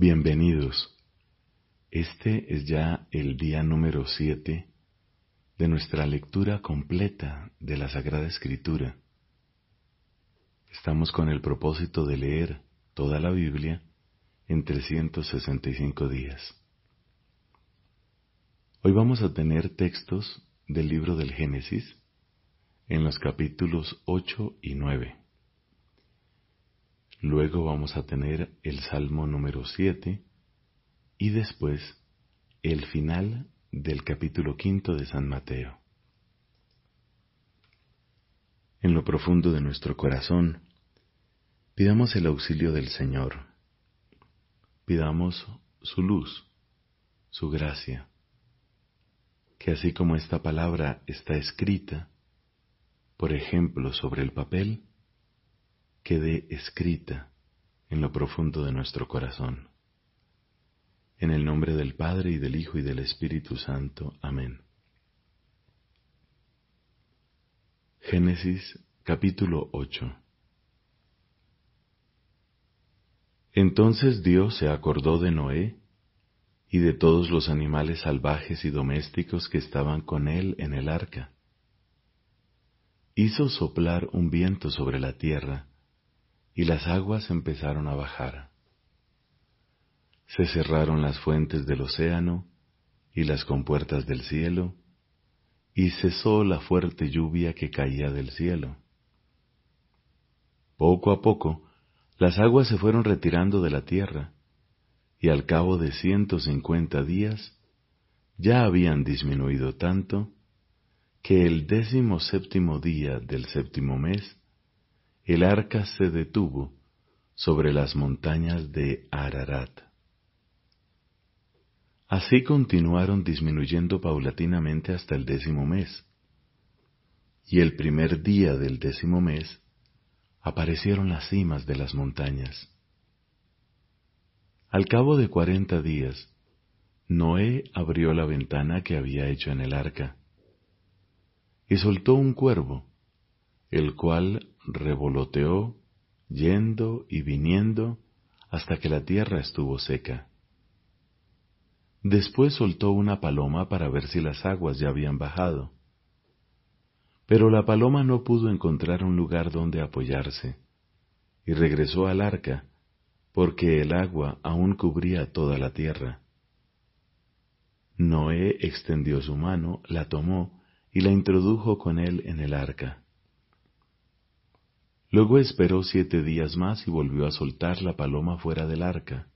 Bienvenidos. Este es ya el día número siete de nuestra lectura completa de la Sagrada Escritura. Estamos con el propósito de leer toda la Biblia en 365 días. Hoy vamos a tener textos del libro del Génesis en los capítulos 8 y 9. Luego vamos a tener el Salmo número 7 y después el final del capítulo quinto de San Mateo. En lo profundo de nuestro corazón, pidamos el auxilio del Señor. Pidamos su luz, su gracia, que así como esta palabra está escrita, por ejemplo, sobre el papel, quede escrita en lo profundo de nuestro corazón. En el nombre del Padre y del Hijo y del Espíritu Santo. Amén. Génesis capítulo 8 Entonces Dios se acordó de Noé y de todos los animales salvajes y domésticos que estaban con él en el arca. Hizo soplar un viento sobre la tierra, y las aguas empezaron a bajar. Se cerraron las fuentes del océano y las compuertas del cielo, y cesó la fuerte lluvia que caía del cielo. Poco a poco, las aguas se fueron retirando de la tierra, y al cabo de ciento cincuenta días ya habían disminuido tanto que el décimo séptimo día del séptimo mes el arca se detuvo sobre las montañas de Ararat. Así continuaron disminuyendo paulatinamente hasta el décimo mes. Y el primer día del décimo mes aparecieron las cimas de las montañas. Al cabo de cuarenta días, Noé abrió la ventana que había hecho en el arca y soltó un cuervo, el cual revoloteó, yendo y viniendo, hasta que la tierra estuvo seca. Después soltó una paloma para ver si las aguas ya habían bajado. Pero la paloma no pudo encontrar un lugar donde apoyarse, y regresó al arca, porque el agua aún cubría toda la tierra. Noé extendió su mano, la tomó y la introdujo con él en el arca. Luego esperó siete días más y volvió a soltar la paloma fuera del arca.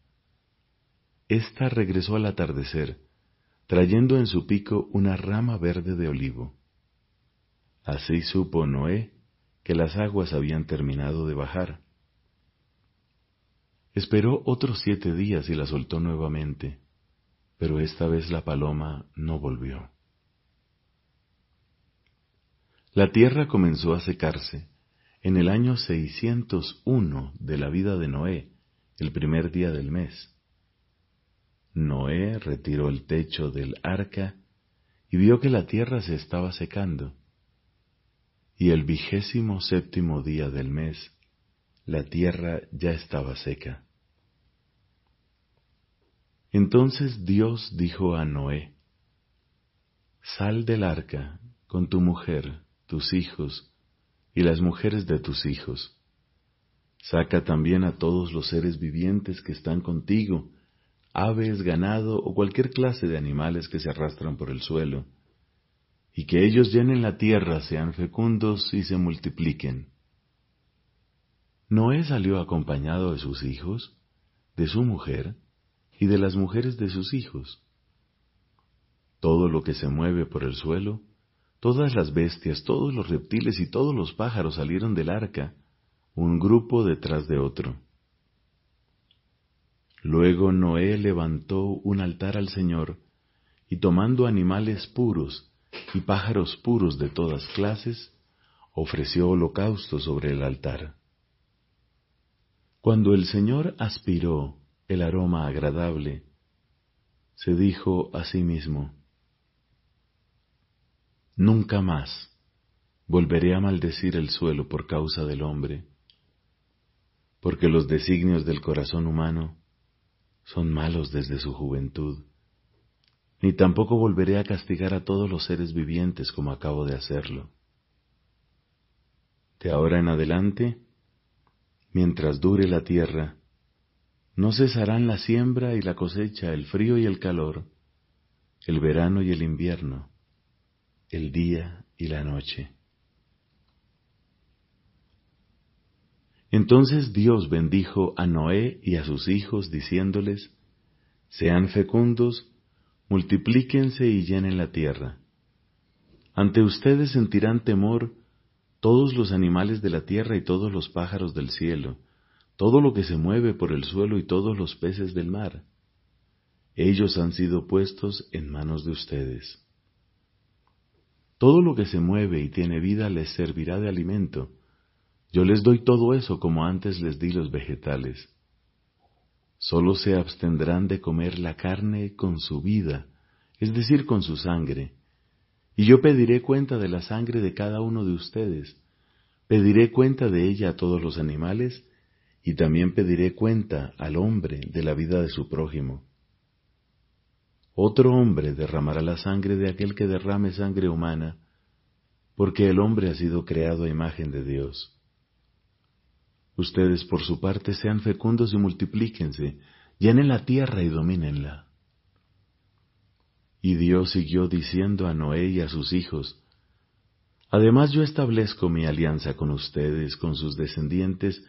Esta regresó al atardecer, trayendo en su pico una rama verde de olivo. Así supo Noé que las aguas habían terminado de bajar. Esperó otros siete días y la soltó nuevamente, pero esta vez la paloma no volvió. La tierra comenzó a secarse en el año 601 de la vida de Noé, el primer día del mes. Noé retiró el techo del arca y vio que la tierra se estaba secando. Y el vigésimo séptimo día del mes, la tierra ya estaba seca. Entonces Dios dijo a Noé, Sal del arca con tu mujer, tus hijos, y las mujeres de tus hijos. Saca también a todos los seres vivientes que están contigo, aves, ganado o cualquier clase de animales que se arrastran por el suelo, y que ellos llenen la tierra, sean fecundos y se multipliquen. Noé salió acompañado de sus hijos, de su mujer y de las mujeres de sus hijos. Todo lo que se mueve por el suelo, Todas las bestias, todos los reptiles y todos los pájaros salieron del arca, un grupo detrás de otro. Luego Noé levantó un altar al Señor, y tomando animales puros y pájaros puros de todas clases, ofreció holocausto sobre el altar. Cuando el Señor aspiró el aroma agradable, se dijo a sí mismo, Nunca más volveré a maldecir el suelo por causa del hombre, porque los designios del corazón humano son malos desde su juventud, ni tampoco volveré a castigar a todos los seres vivientes como acabo de hacerlo. De ahora en adelante, mientras dure la tierra, no cesarán la siembra y la cosecha, el frío y el calor, el verano y el invierno, el día y la noche. Entonces Dios bendijo a Noé y a sus hijos, diciéndoles, Sean fecundos, multiplíquense y llenen la tierra. Ante ustedes sentirán temor todos los animales de la tierra y todos los pájaros del cielo, todo lo que se mueve por el suelo y todos los peces del mar. Ellos han sido puestos en manos de ustedes. Todo lo que se mueve y tiene vida les servirá de alimento. Yo les doy todo eso como antes les di los vegetales. Solo se abstendrán de comer la carne con su vida, es decir, con su sangre. Y yo pediré cuenta de la sangre de cada uno de ustedes. Pediré cuenta de ella a todos los animales y también pediré cuenta al hombre de la vida de su prójimo. Otro hombre derramará la sangre de aquel que derrame sangre humana, porque el hombre ha sido creado a imagen de Dios. Ustedes por su parte sean fecundos y multiplíquense, llenen la tierra y domínenla. Y Dios siguió diciendo a Noé y a sus hijos, Además yo establezco mi alianza con ustedes, con sus descendientes,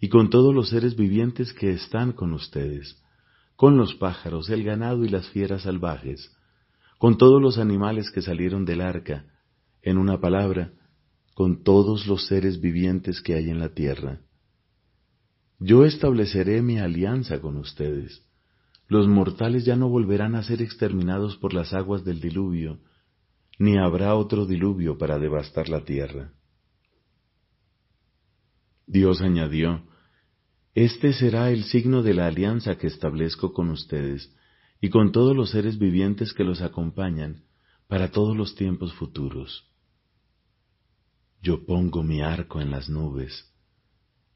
y con todos los seres vivientes que están con ustedes, con los pájaros, el ganado y las fieras salvajes, con todos los animales que salieron del arca, en una palabra, con todos los seres vivientes que hay en la tierra. Yo estableceré mi alianza con ustedes. Los mortales ya no volverán a ser exterminados por las aguas del diluvio, ni habrá otro diluvio para devastar la tierra. Dios añadió, Este será el signo de la alianza que establezco con ustedes y con todos los seres vivientes que los acompañan para todos los tiempos futuros. Yo pongo mi arco en las nubes,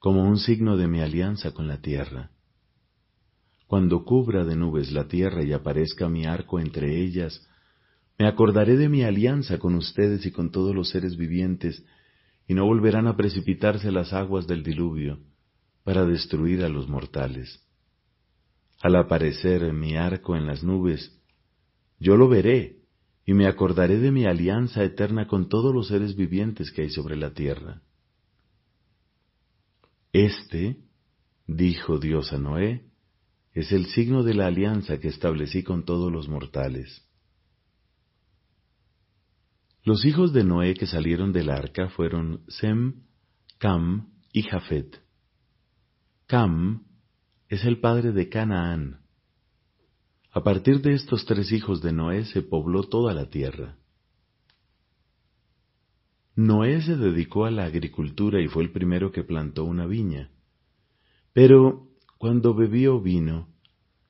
como un signo de mi alianza con la tierra. Cuando cubra de nubes la tierra y aparezca mi arco entre ellas, me acordaré de mi alianza con ustedes y con todos los seres vivientes y no volverán a precipitarse las aguas del diluvio para destruir a los mortales. Al aparecer mi arco en las nubes, yo lo veré y me acordaré de mi alianza eterna con todos los seres vivientes que hay sobre la tierra. Este, dijo Dios a Noé, es el signo de la alianza que establecí con todos los mortales. Los hijos de Noé que salieron del arca fueron Sem, Cam y Jafet. Cam es el padre de Canaán. A partir de estos tres hijos de Noé se pobló toda la tierra. Noé se dedicó a la agricultura y fue el primero que plantó una viña. Pero cuando bebió vino,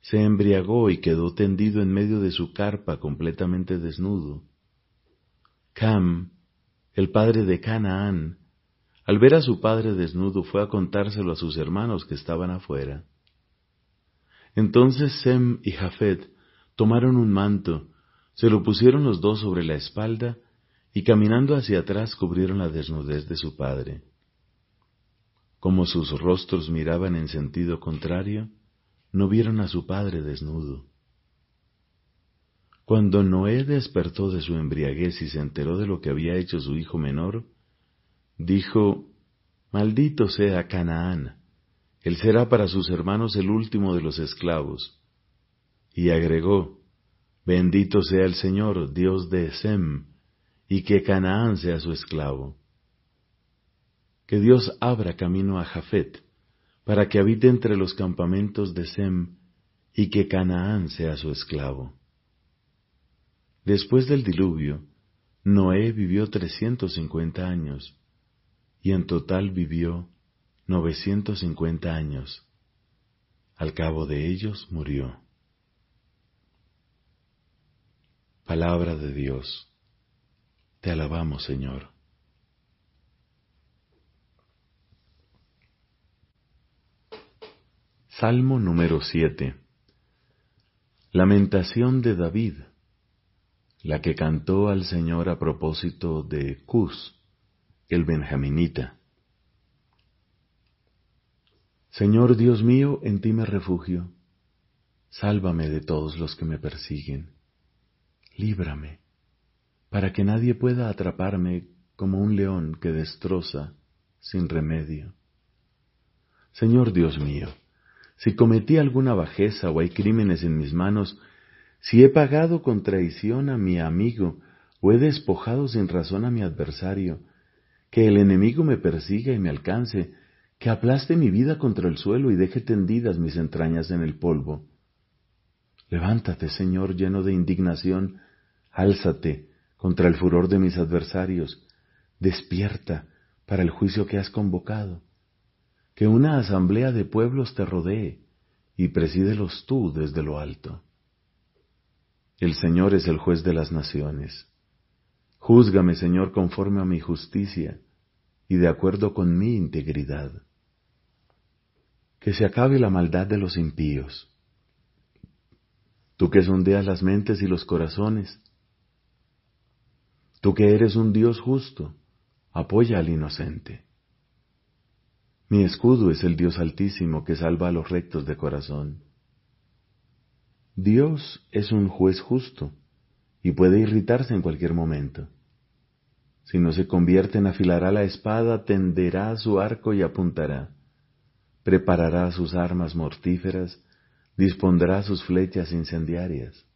se embriagó y quedó tendido en medio de su carpa completamente desnudo. Cam, el padre de Canaán, al ver a su padre desnudo fue a contárselo a sus hermanos que estaban afuera. Entonces Sem y Jafet tomaron un manto, se lo pusieron los dos sobre la espalda y caminando hacia atrás cubrieron la desnudez de su padre. Como sus rostros miraban en sentido contrario, no vieron a su padre desnudo. Cuando Noé despertó de su embriaguez y se enteró de lo que había hecho su hijo menor, dijo, Maldito sea Canaán, él será para sus hermanos el último de los esclavos. Y agregó, Bendito sea el Señor, Dios de Sem, y que Canaán sea su esclavo. Que Dios abra camino a Jafet, para que habite entre los campamentos de Sem, y que Canaán sea su esclavo. Después del diluvio, Noé vivió trescientos cincuenta años, y en total vivió novecientos cincuenta años. Al cabo de ellos murió. Palabra de Dios. Te alabamos, Señor. Salmo número 7. Lamentación de David, la que cantó al Señor a propósito de Cus, el benjaminita. Señor Dios mío, en ti me refugio. Sálvame de todos los que me persiguen. Líbrame, para que nadie pueda atraparme como un león que destroza sin remedio. Señor Dios mío, si cometí alguna bajeza o hay crímenes en mis manos, si he pagado con traición a mi amigo o he despojado sin razón a mi adversario, que el enemigo me persiga y me alcance, que aplaste mi vida contra el suelo y deje tendidas mis entrañas en el polvo. Levántate, Señor, lleno de indignación, álzate contra el furor de mis adversarios, despierta para el juicio que has convocado que una asamblea de pueblos te rodee y presídelos tú desde lo alto. El Señor es el juez de las naciones. Júzgame, Señor, conforme a mi justicia y de acuerdo con mi integridad. Que se acabe la maldad de los impíos. Tú que sondeas las mentes y los corazones. Tú que eres un Dios justo, apoya al inocente. Mi escudo es el Dios altísimo que salva a los rectos de corazón. Dios es un juez justo y puede irritarse en cualquier momento. Si no se convierte en afilará la espada, tenderá su arco y apuntará. Preparará sus armas mortíferas, dispondrá sus flechas incendiarias.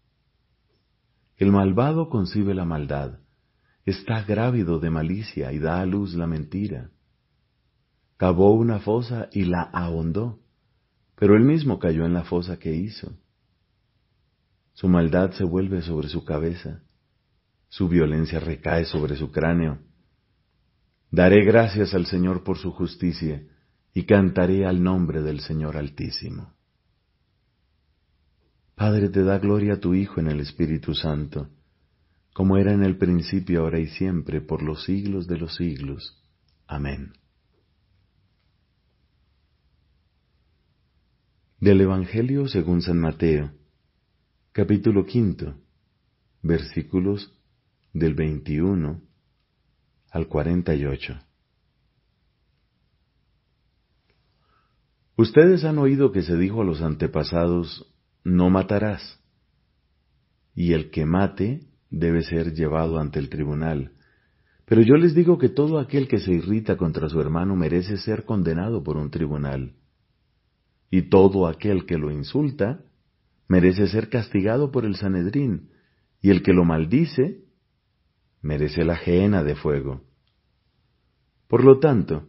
El malvado concibe la maldad, está grávido de malicia y da a luz la mentira cavó una fosa y la ahondó, pero él mismo cayó en la fosa que hizo. Su maldad se vuelve sobre su cabeza, su violencia recae sobre su cráneo. Daré gracias al Señor por su justicia y cantaré al nombre del Señor Altísimo. Padre, te da gloria a tu Hijo en el Espíritu Santo, como era en el principio, ahora y siempre, por los siglos de los siglos. Amén. Del Evangelio según San Mateo, capítulo quinto, versículos del 21 al 48. Ustedes han oído que se dijo a los antepasados, no matarás, y el que mate debe ser llevado ante el tribunal. Pero yo les digo que todo aquel que se irrita contra su hermano merece ser condenado por un tribunal y todo aquel que lo insulta merece ser castigado por el Sanedrín, y el que lo maldice merece la gehenna de fuego. Por lo tanto,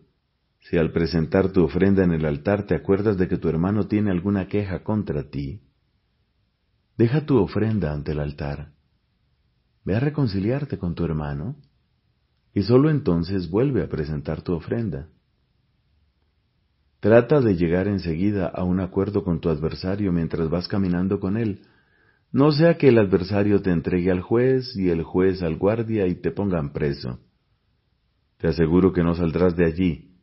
si al presentar tu ofrenda en el altar te acuerdas de que tu hermano tiene alguna queja contra ti, deja tu ofrenda ante el altar, ve a reconciliarte con tu hermano, y sólo entonces vuelve a presentar tu ofrenda. Trata de llegar enseguida a un acuerdo con tu adversario mientras vas caminando con él. No sea que el adversario te entregue al juez y el juez al guardia y te pongan preso. Te aseguro que no saldrás de allí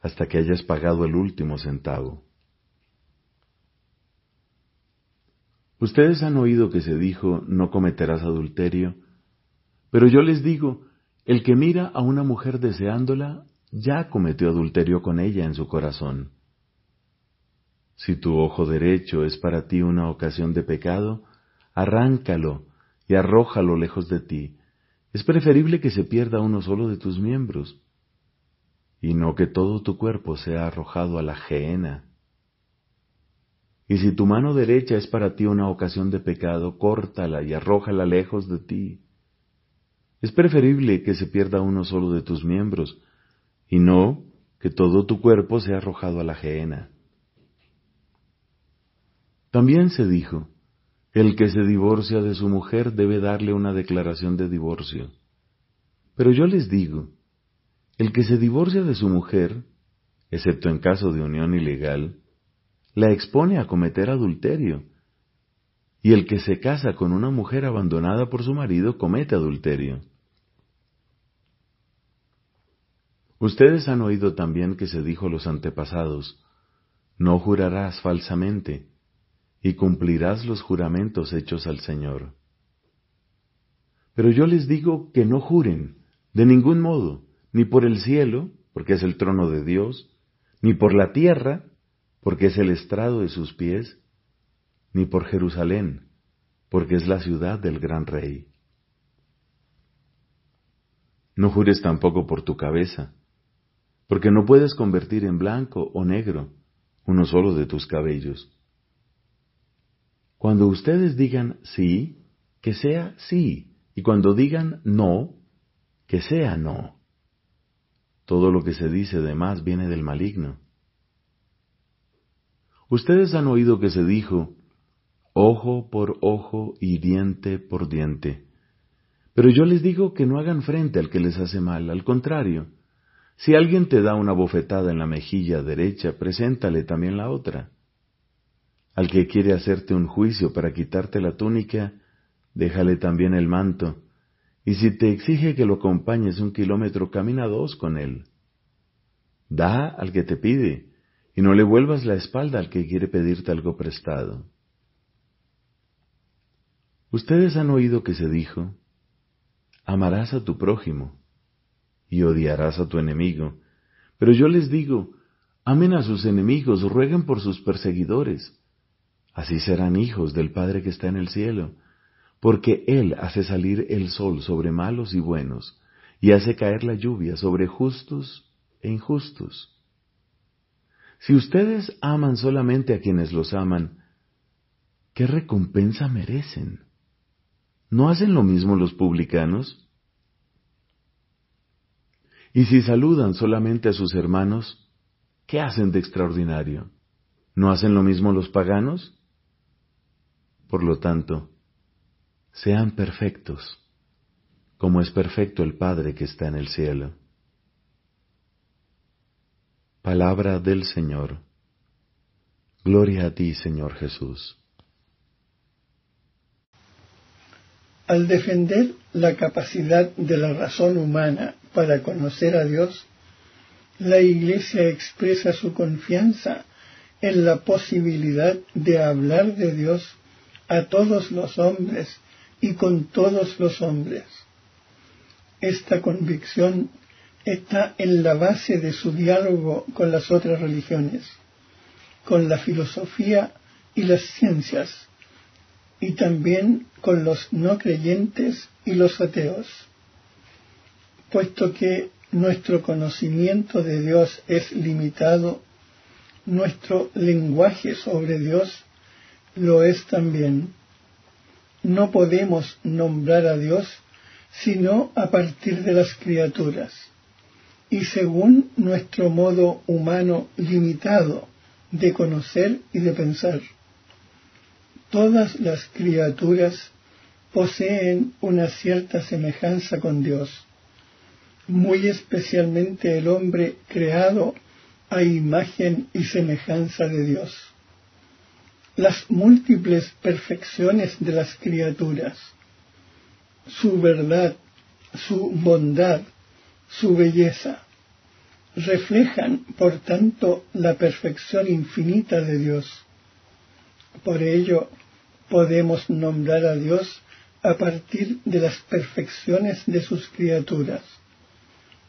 hasta que hayas pagado el último centavo. Ustedes han oído que se dijo no cometerás adulterio, pero yo les digo, el que mira a una mujer deseándola ya cometió adulterio con ella en su corazón. Si tu ojo derecho es para ti una ocasión de pecado, arráncalo y arrójalo lejos de ti. Es preferible que se pierda uno solo de tus miembros, y no que todo tu cuerpo sea arrojado a la gehenna. Y si tu mano derecha es para ti una ocasión de pecado, córtala y arrójala lejos de ti. Es preferible que se pierda uno solo de tus miembros, y no que todo tu cuerpo sea arrojado a la gehenna. También se dijo, el que se divorcia de su mujer debe darle una declaración de divorcio. Pero yo les digo, el que se divorcia de su mujer, excepto en caso de unión ilegal, la expone a cometer adulterio. Y el que se casa con una mujer abandonada por su marido comete adulterio. Ustedes han oído también que se dijo a los antepasados, no jurarás falsamente, y cumplirás los juramentos hechos al Señor. Pero yo les digo que no juren, de ningún modo, ni por el cielo, porque es el trono de Dios, ni por la tierra, porque es el estrado de sus pies, ni por Jerusalén, porque es la ciudad del gran rey. No jures tampoco por tu cabeza, porque no puedes convertir en blanco o negro uno solo de tus cabellos. Cuando ustedes digan sí, que sea sí, y cuando digan no, que sea no. Todo lo que se dice de más viene del maligno. Ustedes han oído que se dijo, ojo por ojo y diente por diente. Pero yo les digo que no hagan frente al que les hace mal, al contrario, si alguien te da una bofetada en la mejilla derecha, preséntale también la otra. Al que quiere hacerte un juicio para quitarte la túnica, déjale también el manto, y si te exige que lo acompañes un kilómetro, camina dos con él. Da al que te pide, y no le vuelvas la espalda al que quiere pedirte algo prestado. Ustedes han oído que se dijo, amarás a tu prójimo y odiarás a tu enemigo. Pero yo les digo, amen a sus enemigos, rueguen por sus perseguidores. Así serán hijos del Padre que está en el cielo, porque Él hace salir el sol sobre malos y buenos, y hace caer la lluvia sobre justos e injustos. Si ustedes aman solamente a quienes los aman, ¿qué recompensa merecen? ¿No hacen lo mismo los publicanos? Y si saludan solamente a sus hermanos, ¿qué hacen de extraordinario? ¿No hacen lo mismo los paganos? Por lo tanto, sean perfectos, como es perfecto el Padre que está en el cielo. Palabra del Señor. Gloria a ti, Señor Jesús. Al defender la capacidad de la razón humana para conocer a Dios, la Iglesia expresa su confianza en la posibilidad de hablar de Dios a todos los hombres y con todos los hombres. Esta convicción está en la base de su diálogo con las otras religiones, con la filosofía y las ciencias, y también con los no creyentes y los ateos. Puesto que nuestro conocimiento de Dios es limitado, nuestro lenguaje sobre Dios lo es también. No podemos nombrar a Dios sino a partir de las criaturas y según nuestro modo humano limitado de conocer y de pensar. Todas las criaturas poseen una cierta semejanza con Dios, muy especialmente el hombre creado a imagen y semejanza de Dios. Las múltiples perfecciones de las criaturas, su verdad, su bondad, su belleza, reflejan, por tanto, la perfección infinita de Dios. Por ello, podemos nombrar a Dios a partir de las perfecciones de sus criaturas,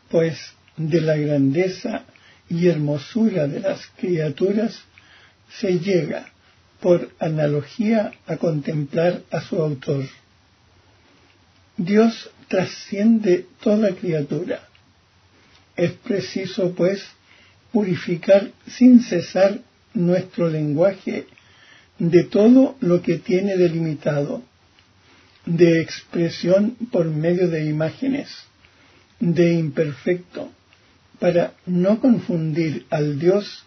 pues de la grandeza y hermosura de las criaturas se llega, por analogía, a contemplar a su autor. Dios trasciende toda criatura. Es preciso, pues, purificar sin cesar nuestro lenguaje de todo lo que tiene delimitado, de expresión por medio de imágenes, de imperfecto, para no confundir al Dios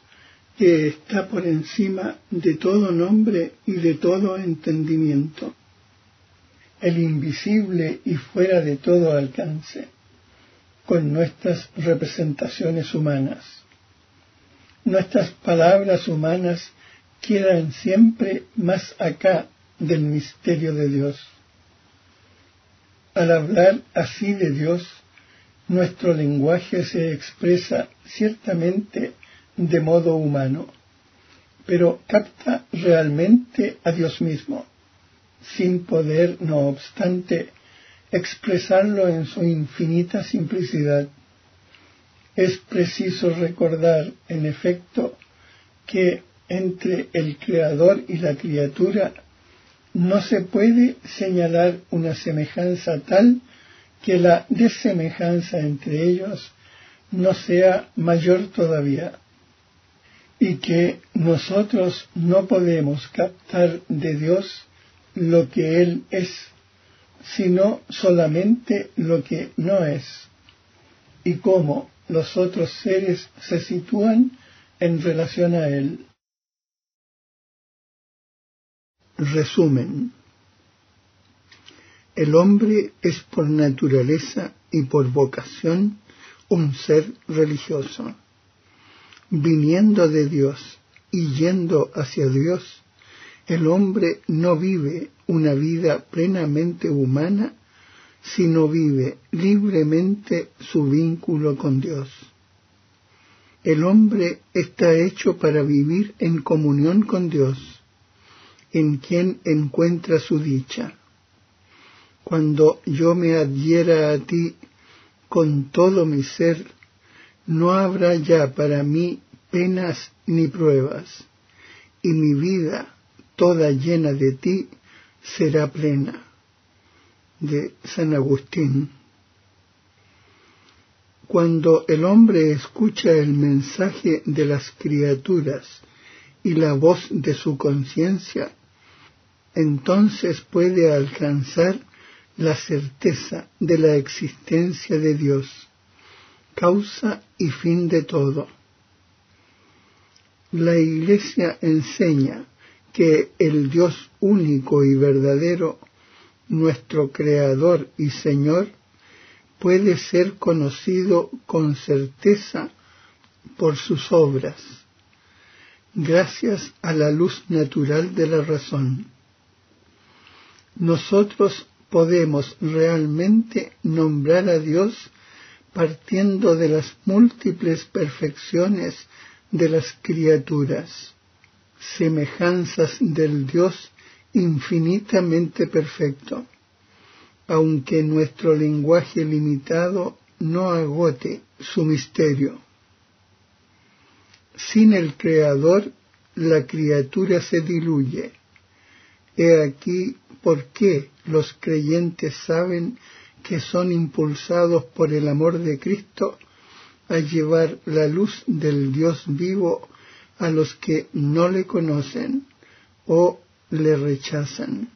que está por encima de todo nombre y de todo entendimiento, el invisible y fuera de todo alcance, con nuestras representaciones humanas. Nuestras palabras humanas quedan siempre más acá del misterio de Dios. Al hablar así de Dios, nuestro lenguaje se expresa ciertamente de modo humano, pero capta realmente a Dios mismo, sin poder, no obstante, expresarlo en su infinita simplicidad. Es preciso recordar, en efecto, que entre el Creador y la criatura no se puede señalar una semejanza tal que la desemejanza entre ellos no sea mayor todavía y que nosotros no podemos captar de Dios lo que Él es, sino solamente lo que no es, y cómo los otros seres se sitúan en relación a Él. Resumen. El hombre es por naturaleza y por vocación un ser religioso. Viniendo de Dios y yendo hacia Dios, el hombre no vive una vida plenamente humana, sino vive libremente su vínculo con Dios. El hombre está hecho para vivir en comunión con Dios en quien encuentra su dicha. Cuando yo me adhiera a ti con todo mi ser, no habrá ya para mí penas ni pruebas, y mi vida, toda llena de ti, será plena. De San Agustín. Cuando el hombre escucha el mensaje de las criaturas y la voz de su conciencia, entonces puede alcanzar la certeza de la existencia de Dios, causa y fin de todo. La Iglesia enseña que el Dios único y verdadero, nuestro Creador y Señor, puede ser conocido con certeza por sus obras, gracias a la luz natural de la razón nosotros podemos realmente nombrar a Dios partiendo de las múltiples perfecciones de las criaturas, semejanzas del Dios infinitamente perfecto, aunque nuestro lenguaje limitado no agote su misterio. Sin el Creador, la criatura se diluye. He aquí por qué los creyentes saben que son impulsados por el amor de Cristo a llevar la luz del Dios vivo a los que no le conocen o le rechazan.